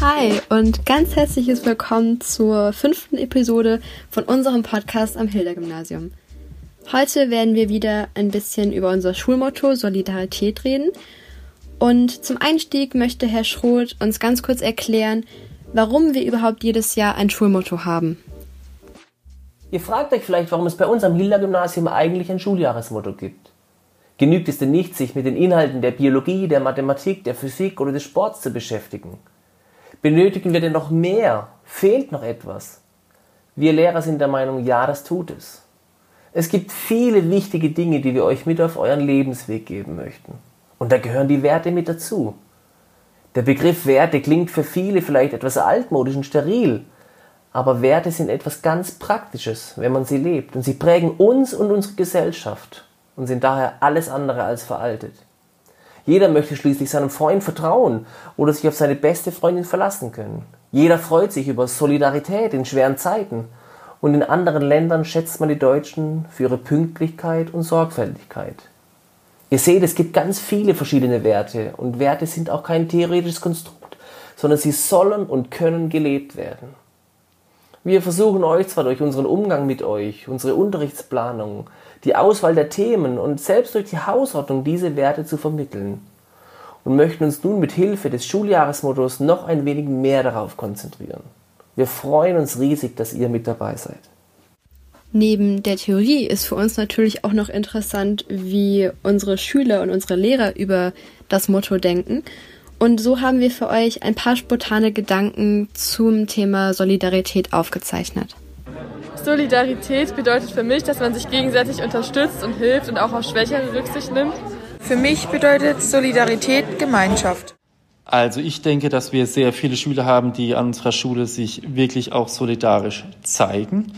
Hi und ganz herzliches Willkommen zur fünften Episode von unserem Podcast am Hilda-Gymnasium. Heute werden wir wieder ein bisschen über unser Schulmotto Solidarität reden. Und zum Einstieg möchte Herr Schroth uns ganz kurz erklären, warum wir überhaupt jedes Jahr ein Schulmotto haben. Ihr fragt euch vielleicht, warum es bei uns am Hilda-Gymnasium eigentlich ein Schuljahresmotto gibt. Genügt es denn nicht, sich mit den Inhalten der Biologie, der Mathematik, der Physik oder des Sports zu beschäftigen? Benötigen wir denn noch mehr? Fehlt noch etwas? Wir Lehrer sind der Meinung, ja, das tut es. Es gibt viele wichtige Dinge, die wir euch mit auf euren Lebensweg geben möchten. Und da gehören die Werte mit dazu. Der Begriff Werte klingt für viele vielleicht etwas altmodisch und steril, aber Werte sind etwas ganz Praktisches, wenn man sie lebt, und sie prägen uns und unsere Gesellschaft und sind daher alles andere als veraltet. Jeder möchte schließlich seinem Freund vertrauen oder sich auf seine beste Freundin verlassen können. Jeder freut sich über Solidarität in schweren Zeiten und in anderen Ländern schätzt man die Deutschen für ihre Pünktlichkeit und Sorgfältigkeit. Ihr seht, es gibt ganz viele verschiedene Werte und Werte sind auch kein theoretisches Konstrukt, sondern sie sollen und können gelebt werden. Wir versuchen euch zwar durch unseren Umgang mit euch, unsere Unterrichtsplanung, die Auswahl der Themen und selbst durch die Hausordnung diese Werte zu vermitteln und möchten uns nun mit Hilfe des Schuljahresmottos noch ein wenig mehr darauf konzentrieren. Wir freuen uns riesig, dass ihr mit dabei seid. Neben der Theorie ist für uns natürlich auch noch interessant, wie unsere Schüler und unsere Lehrer über das Motto denken. Und so haben wir für euch ein paar spontane Gedanken zum Thema Solidarität aufgezeichnet. Solidarität bedeutet für mich, dass man sich gegenseitig unterstützt und hilft und auch auf Schwächere Rücksicht nimmt. Für mich bedeutet Solidarität Gemeinschaft. Also ich denke, dass wir sehr viele Schüler haben, die an unserer Schule sich wirklich auch solidarisch zeigen.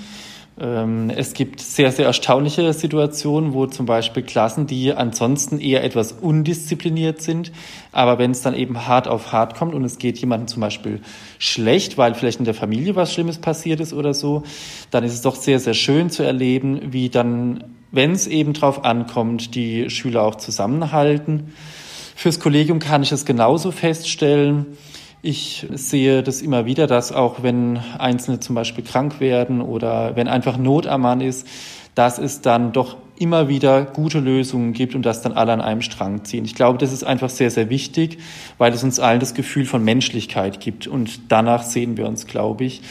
Ähm, es gibt sehr, sehr erstaunliche Situationen, wo zum Beispiel Klassen, die ansonsten eher etwas undiszipliniert sind, aber wenn es dann eben hart auf hart kommt und es geht jemandem zum Beispiel schlecht, weil vielleicht in der Familie was Schlimmes passiert ist oder so, dann ist es doch sehr, sehr schön zu erleben, wie dann, wenn es eben drauf ankommt, die Schüler auch zusammenhalten. Fürs Kollegium kann ich es genauso feststellen. Ich sehe das immer wieder, dass auch wenn Einzelne zum Beispiel krank werden oder wenn einfach Not am Mann ist, dass es dann doch immer wieder gute Lösungen gibt und dass dann alle an einem Strang ziehen. Ich glaube, das ist einfach sehr, sehr wichtig, weil es uns allen das Gefühl von Menschlichkeit gibt und danach sehen wir uns, glaube ich.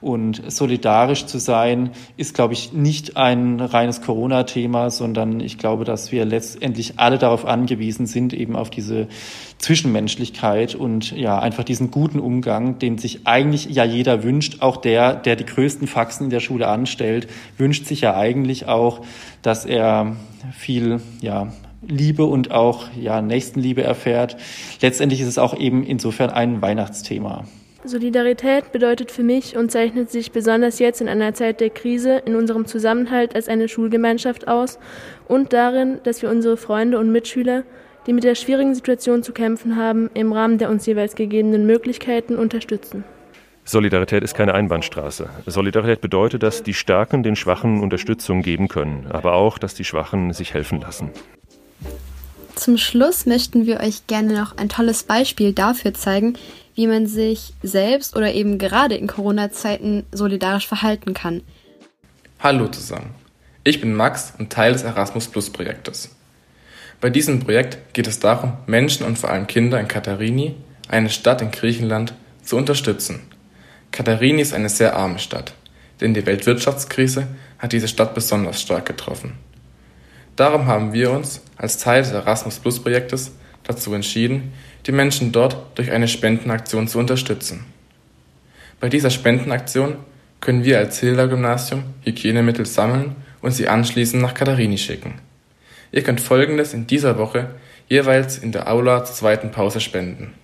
Und solidarisch zu sein, ist, glaube ich, nicht ein reines Corona-Thema, sondern ich glaube, dass wir letztendlich alle darauf angewiesen sind, eben auf diese Zwischenmenschlichkeit und ja, einfach diesen guten Umgang, den sich eigentlich ja jeder wünscht. Auch der, der die größten Faxen in der Schule anstellt, wünscht sich ja eigentlich auch, dass er viel, ja, Liebe und auch ja, Nächstenliebe erfährt. Letztendlich ist es auch eben insofern ein Weihnachtsthema. Solidarität bedeutet für mich und zeichnet sich besonders jetzt in einer Zeit der Krise in unserem Zusammenhalt als eine Schulgemeinschaft aus und darin, dass wir unsere Freunde und Mitschüler, die mit der schwierigen Situation zu kämpfen haben, im Rahmen der uns jeweils gegebenen Möglichkeiten unterstützen. Solidarität ist keine Einbahnstraße. Solidarität bedeutet, dass die Starken den Schwachen Unterstützung geben können, aber auch, dass die Schwachen sich helfen lassen. Zum Schluss möchten wir euch gerne noch ein tolles Beispiel dafür zeigen, wie man sich selbst oder eben gerade in Corona-Zeiten solidarisch verhalten kann. Hallo zusammen. Ich bin Max und Teil des Erasmus Plus Projektes. Bei diesem Projekt geht es darum, Menschen und vor allem Kinder in Katharini, eine Stadt in Griechenland, zu unterstützen. Katharini ist eine sehr arme Stadt, denn die Weltwirtschaftskrise hat diese Stadt besonders stark getroffen. Darum haben wir uns als Teil des Erasmus Plus Projektes dazu entschieden, die Menschen dort durch eine Spendenaktion zu unterstützen. Bei dieser Spendenaktion können wir als Hilda-Gymnasium Hygienemittel sammeln und sie anschließend nach Katharini schicken. Ihr könnt folgendes in dieser Woche jeweils in der Aula zur zweiten Pause spenden.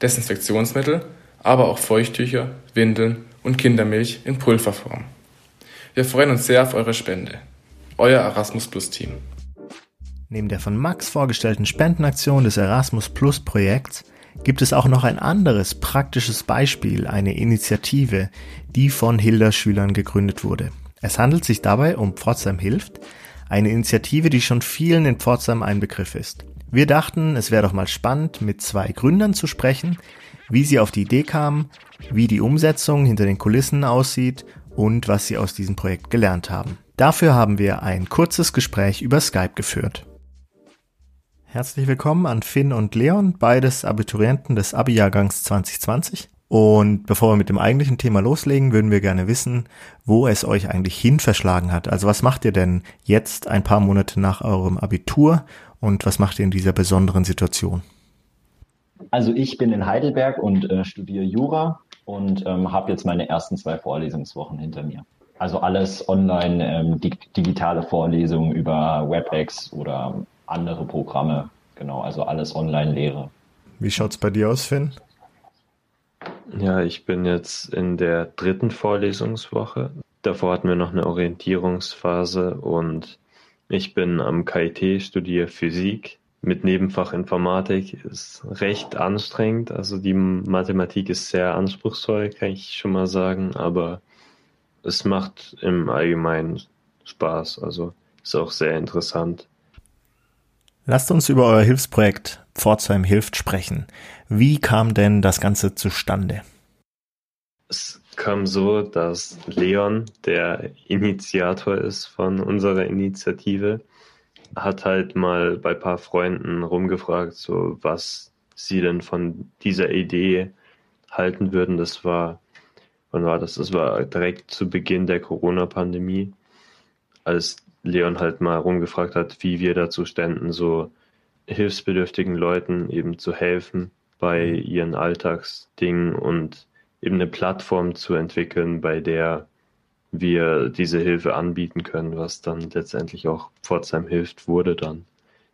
Desinfektionsmittel, aber auch Feuchttücher, Windeln und Kindermilch in Pulverform. Wir freuen uns sehr auf eure Spende. Euer Erasmus Plus Team. Neben der von Max vorgestellten Spendenaktion des Erasmus Plus Projekts gibt es auch noch ein anderes praktisches Beispiel, eine Initiative, die von Hilda Schülern gegründet wurde. Es handelt sich dabei um Pforzheim hilft, eine Initiative, die schon vielen in Pforzheim ein Begriff ist. Wir dachten, es wäre doch mal spannend, mit zwei Gründern zu sprechen, wie sie auf die Idee kamen, wie die Umsetzung hinter den Kulissen aussieht und was sie aus diesem Projekt gelernt haben. Dafür haben wir ein kurzes Gespräch über Skype geführt. Herzlich willkommen an Finn und Leon, beides Abiturienten des Abi-Jahrgangs 2020. Und bevor wir mit dem eigentlichen Thema loslegen, würden wir gerne wissen, wo es euch eigentlich hin verschlagen hat. Also was macht ihr denn jetzt ein paar Monate nach eurem Abitur und was macht ihr in dieser besonderen Situation? Also ich bin in Heidelberg und äh, studiere Jura und ähm, habe jetzt meine ersten zwei Vorlesungswochen hinter mir. Also alles online, ähm, dig digitale Vorlesungen über WebEx oder andere Programme. Genau, also alles Online-Lehre. Wie schaut's bei dir aus, Finn? Ja, ich bin jetzt in der dritten Vorlesungswoche. Davor hatten wir noch eine Orientierungsphase und ich bin am KIT, studiere Physik mit Nebenfach Informatik. Ist recht anstrengend. Also die Mathematik ist sehr anspruchsvoll, kann ich schon mal sagen, aber es macht im Allgemeinen Spaß. Also ist auch sehr interessant. Lasst uns über euer Hilfsprojekt Pforzheim hilft sprechen. Wie kam denn das Ganze zustande? Es kam so, dass Leon, der Initiator ist von unserer Initiative, hat halt mal bei ein paar Freunden rumgefragt, so was sie denn von dieser Idee halten würden. Das war, wann war das? Das war direkt zu Beginn der Corona-Pandemie, als Leon halt mal rumgefragt hat, wie wir dazu ständen, so hilfsbedürftigen Leuten eben zu helfen bei ihren Alltagsdingen und eben eine Plattform zu entwickeln, bei der wir diese Hilfe anbieten können, was dann letztendlich auch Pforzheim hilft, wurde dann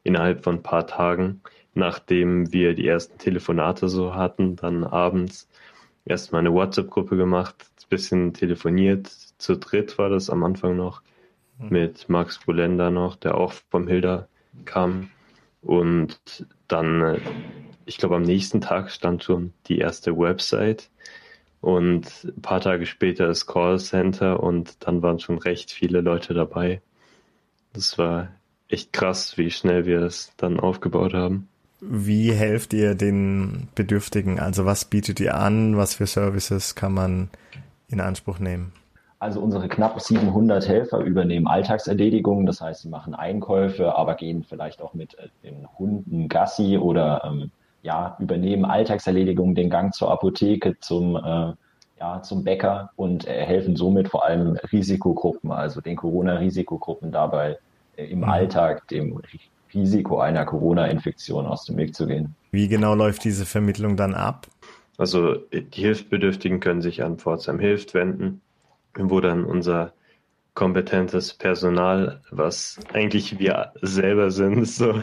innerhalb von ein paar Tagen, nachdem wir die ersten Telefonate so hatten, dann abends erstmal eine WhatsApp-Gruppe gemacht, ein bisschen telefoniert, zu dritt war das am Anfang noch, Mhm. Mit Max Bulenda noch, der auch vom Hilda kam. Und dann, äh, ich glaube, am nächsten Tag stand schon die erste Website. Und ein paar Tage später das Callcenter und dann waren schon recht viele Leute dabei. Das war echt krass, wie schnell wir es dann aufgebaut haben. Wie helft ihr den Bedürftigen? Also was bietet ihr an? Was für Services kann man in Anspruch nehmen? Also unsere knapp 700 Helfer übernehmen Alltagserledigungen, das heißt, sie machen Einkäufe, aber gehen vielleicht auch mit äh, den Hunden Gassi oder ähm, ja, übernehmen Alltagserledigungen, den Gang zur Apotheke, zum, äh, ja, zum Bäcker und äh, helfen somit vor allem Risikogruppen, also den Corona-Risikogruppen dabei äh, im mhm. Alltag dem Risiko einer Corona-Infektion aus dem Weg zu gehen. Wie genau läuft diese Vermittlung dann ab? Also die Hilfsbedürftigen können sich an Pforzheim Hilft wenden wo dann unser kompetentes Personal, was eigentlich wir selber sind, so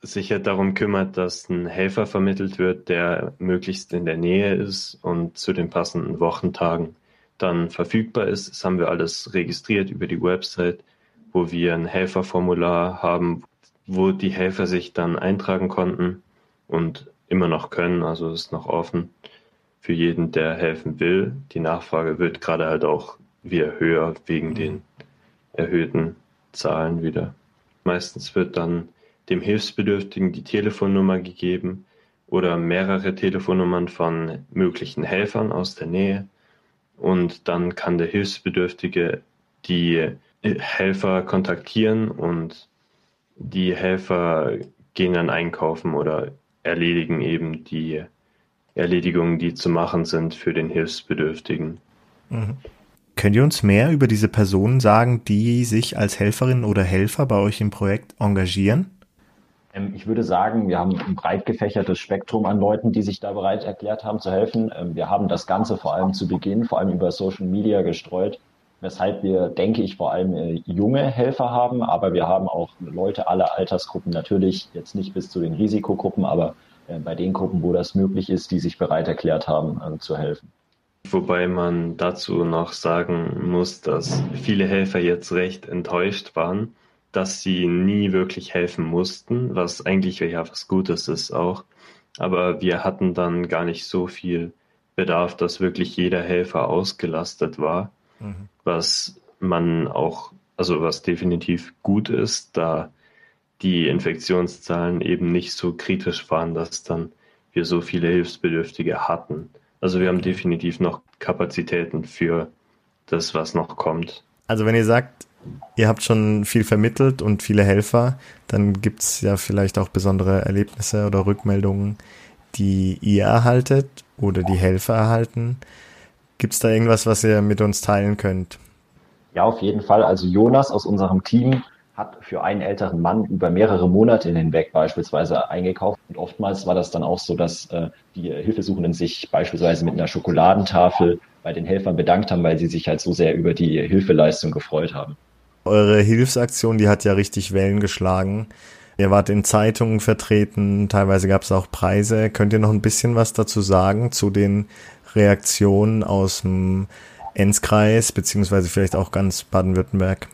sich halt darum kümmert, dass ein Helfer vermittelt wird, der möglichst in der Nähe ist und zu den passenden Wochentagen dann verfügbar ist. Das haben wir alles registriert über die Website, wo wir ein Helferformular haben, wo die Helfer sich dann eintragen konnten und immer noch können. Also ist noch offen für jeden, der helfen will. Die Nachfrage wird gerade halt auch wieder höher wegen den erhöhten Zahlen wieder. Meistens wird dann dem Hilfsbedürftigen die Telefonnummer gegeben oder mehrere Telefonnummern von möglichen Helfern aus der Nähe. Und dann kann der Hilfsbedürftige die Helfer kontaktieren und die Helfer gehen dann einkaufen oder erledigen eben die Erledigungen, die zu machen sind für den Hilfsbedürftigen. Mhm. Könnt ihr uns mehr über diese Personen sagen, die sich als Helferin oder Helfer bei euch im Projekt engagieren? Ähm, ich würde sagen, wir haben ein breit gefächertes Spektrum an Leuten, die sich da bereit erklärt haben zu helfen. Ähm, wir haben das Ganze vor allem zu Beginn, vor allem über Social Media gestreut, weshalb wir, denke ich, vor allem äh, junge Helfer haben, aber wir haben auch Leute aller Altersgruppen, natürlich jetzt nicht bis zu den Risikogruppen, aber äh, bei den Gruppen, wo das möglich ist, die sich bereit erklärt haben, äh, zu helfen. Wobei man dazu noch sagen muss, dass viele Helfer jetzt recht enttäuscht waren, dass sie nie wirklich helfen mussten, was eigentlich ja was Gutes ist auch. Aber wir hatten dann gar nicht so viel Bedarf, dass wirklich jeder Helfer ausgelastet war, mhm. was man auch, also was definitiv gut ist, da die Infektionszahlen eben nicht so kritisch waren, dass dann wir so viele Hilfsbedürftige hatten. Also wir haben definitiv noch Kapazitäten für das, was noch kommt. Also wenn ihr sagt, ihr habt schon viel vermittelt und viele Helfer, dann gibt es ja vielleicht auch besondere Erlebnisse oder Rückmeldungen, die ihr erhaltet oder die Helfer erhalten. Gibt es da irgendwas, was ihr mit uns teilen könnt? Ja, auf jeden Fall. Also Jonas aus unserem Team hat für einen älteren Mann über mehrere Monate hinweg beispielsweise eingekauft. Und oftmals war das dann auch so, dass äh, die Hilfesuchenden sich beispielsweise mit einer Schokoladentafel bei den Helfern bedankt haben, weil sie sich halt so sehr über die Hilfeleistung gefreut haben. Eure Hilfsaktion, die hat ja richtig Wellen geschlagen. Ihr wart in Zeitungen vertreten, teilweise gab es auch Preise. Könnt ihr noch ein bisschen was dazu sagen zu den Reaktionen aus dem Enzkreis, beziehungsweise vielleicht auch ganz Baden-Württemberg?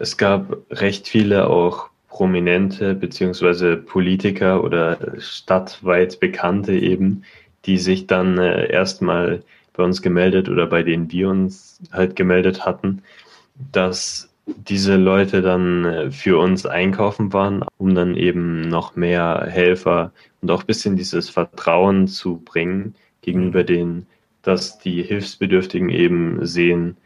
Es gab recht viele auch prominente beziehungsweise Politiker oder stadtweit Bekannte eben, die sich dann äh, erstmal bei uns gemeldet oder bei denen wir uns halt gemeldet hatten, dass diese Leute dann äh, für uns einkaufen waren, um dann eben noch mehr Helfer und auch ein bisschen dieses Vertrauen zu bringen gegenüber denen, dass die Hilfsbedürftigen eben sehen,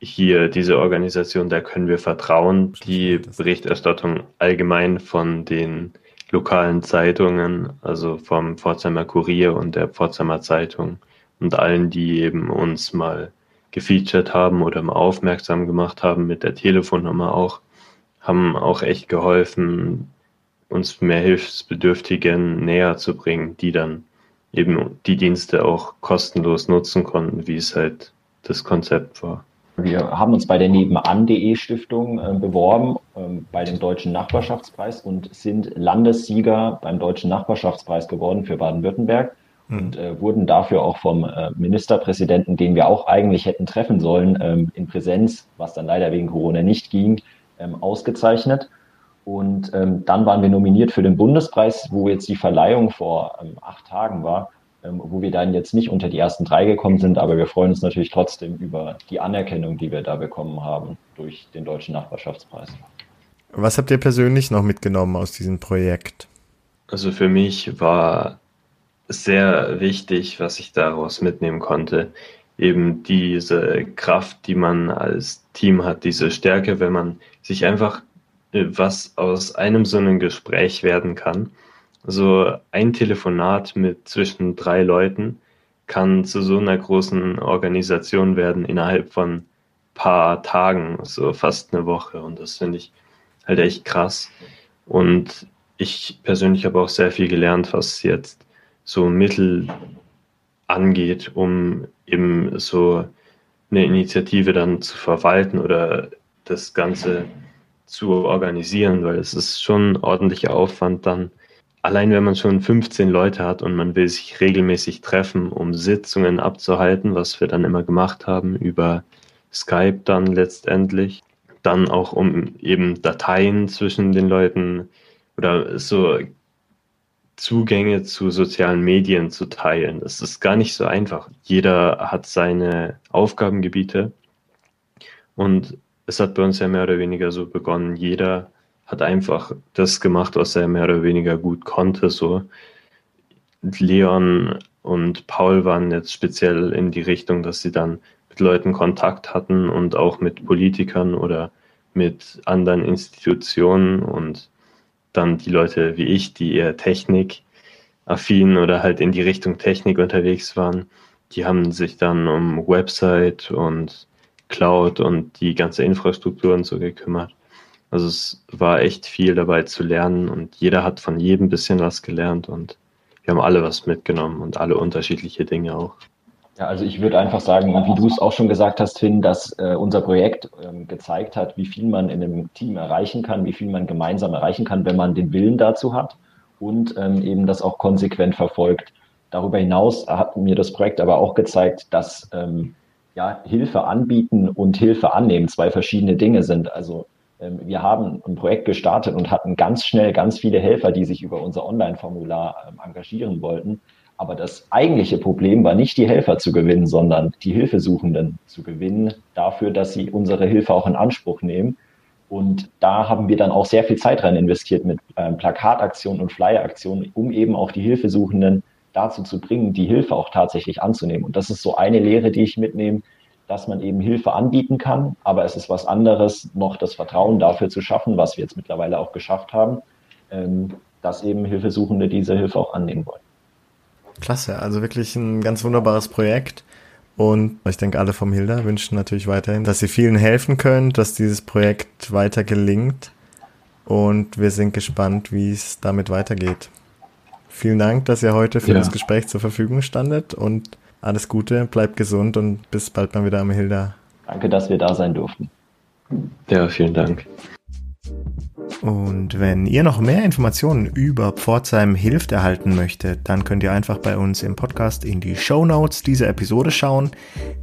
hier diese Organisation, da können wir vertrauen. Die Berichterstattung allgemein von den lokalen Zeitungen, also vom Pforzheimer Kurier und der Pforzheimer Zeitung und allen, die eben uns mal gefeatured haben oder mal aufmerksam gemacht haben mit der Telefonnummer auch, haben auch echt geholfen, uns mehr Hilfsbedürftigen näher zu bringen, die dann eben die Dienste auch kostenlos nutzen konnten, wie es halt das Konzept war. Wir haben uns bei der Nebenan.de Stiftung äh, beworben ähm, bei dem Deutschen Nachbarschaftspreis und sind Landessieger beim Deutschen Nachbarschaftspreis geworden für Baden-Württemberg mhm. und äh, wurden dafür auch vom äh, Ministerpräsidenten, den wir auch eigentlich hätten treffen sollen, ähm, in Präsenz, was dann leider wegen Corona nicht ging, ähm, ausgezeichnet. Und ähm, dann waren wir nominiert für den Bundespreis, wo jetzt die Verleihung vor acht Tagen war ähm, wo wir dann jetzt nicht unter die ersten drei gekommen sind, aber wir freuen uns natürlich trotzdem über die Anerkennung, die wir da bekommen haben durch den Deutschen Nachbarschaftspreis. Was habt ihr persönlich noch mitgenommen aus diesem Projekt? Also für mich war sehr wichtig, was ich daraus mitnehmen konnte, eben diese Kraft, die man als Team hat, diese Stärke, wenn man sich einfach äh, was aus einem so einem Gespräch werden kann so ein Telefonat mit zwischen drei Leuten kann zu so einer großen Organisation werden innerhalb von paar Tagen, so fast eine Woche. Und das finde ich halt echt krass. Und ich persönlich habe auch sehr viel gelernt, was jetzt so Mittel angeht, um eben so eine Initiative dann zu verwalten oder das Ganze zu organisieren, weil es ist schon ordentlicher Aufwand dann allein wenn man schon 15 Leute hat und man will sich regelmäßig treffen, um Sitzungen abzuhalten, was wir dann immer gemacht haben über Skype dann letztendlich, dann auch um eben Dateien zwischen den Leuten oder so Zugänge zu sozialen Medien zu teilen. Das ist gar nicht so einfach. Jeder hat seine Aufgabengebiete und es hat bei uns ja mehr oder weniger so begonnen, jeder hat einfach das gemacht, was er mehr oder weniger gut konnte. So Leon und Paul waren jetzt speziell in die Richtung, dass sie dann mit Leuten Kontakt hatten und auch mit Politikern oder mit anderen Institutionen und dann die Leute wie ich, die eher technikaffin oder halt in die Richtung Technik unterwegs waren, die haben sich dann um Website und Cloud und die ganze Infrastruktur und so gekümmert. Also es war echt viel dabei zu lernen und jeder hat von jedem ein bisschen was gelernt und wir haben alle was mitgenommen und alle unterschiedliche Dinge auch. Ja, also ich würde einfach sagen, wie du es auch schon gesagt hast, Finn, dass äh, unser Projekt ähm, gezeigt hat, wie viel man in einem Team erreichen kann, wie viel man gemeinsam erreichen kann, wenn man den Willen dazu hat und ähm, eben das auch konsequent verfolgt. Darüber hinaus hat mir das Projekt aber auch gezeigt, dass ähm, ja, Hilfe anbieten und Hilfe annehmen zwei verschiedene Dinge sind. Also wir haben ein Projekt gestartet und hatten ganz schnell ganz viele Helfer, die sich über unser Online-Formular ähm, engagieren wollten. Aber das eigentliche Problem war nicht die Helfer zu gewinnen, sondern die Hilfesuchenden zu gewinnen dafür, dass sie unsere Hilfe auch in Anspruch nehmen. Und da haben wir dann auch sehr viel Zeit rein investiert mit ähm, Plakataktionen und Flyeraktionen, um eben auch die Hilfesuchenden dazu zu bringen, die Hilfe auch tatsächlich anzunehmen. Und das ist so eine Lehre, die ich mitnehme, dass man eben Hilfe anbieten kann, aber es ist was anderes, noch das Vertrauen dafür zu schaffen, was wir jetzt mittlerweile auch geschafft haben, ähm, dass eben Hilfesuchende diese Hilfe auch annehmen wollen. Klasse, also wirklich ein ganz wunderbares Projekt. Und ich denke, alle vom Hilda wünschen natürlich weiterhin, dass ihr vielen helfen könnt, dass dieses Projekt weiter gelingt. Und wir sind gespannt, wie es damit weitergeht. Vielen Dank, dass ihr heute für ja. das Gespräch zur Verfügung standet und alles Gute, bleibt gesund und bis bald mal wieder am Hilda. Danke, dass wir da sein durften. Ja, vielen Dank. Und wenn ihr noch mehr Informationen über Pforzheim hilft erhalten möchtet, dann könnt ihr einfach bei uns im Podcast in die Show Notes dieser Episode schauen,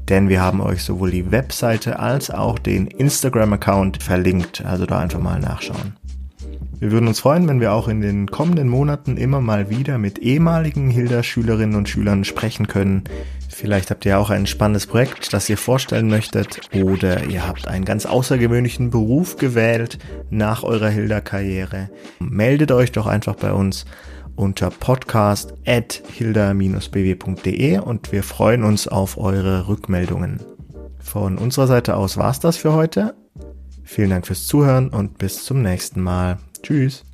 denn wir haben euch sowohl die Webseite als auch den Instagram-Account verlinkt, also da einfach mal nachschauen. Wir würden uns freuen, wenn wir auch in den kommenden Monaten immer mal wieder mit ehemaligen Hilda-Schülerinnen und Schülern sprechen können. Vielleicht habt ihr auch ein spannendes Projekt, das ihr vorstellen möchtet oder ihr habt einen ganz außergewöhnlichen Beruf gewählt nach eurer Hilda-Karriere. Meldet euch doch einfach bei uns unter podcast at hilda-bw.de und wir freuen uns auf eure Rückmeldungen. Von unserer Seite aus war's das für heute. Vielen Dank fürs Zuhören und bis zum nächsten Mal. Tschüss.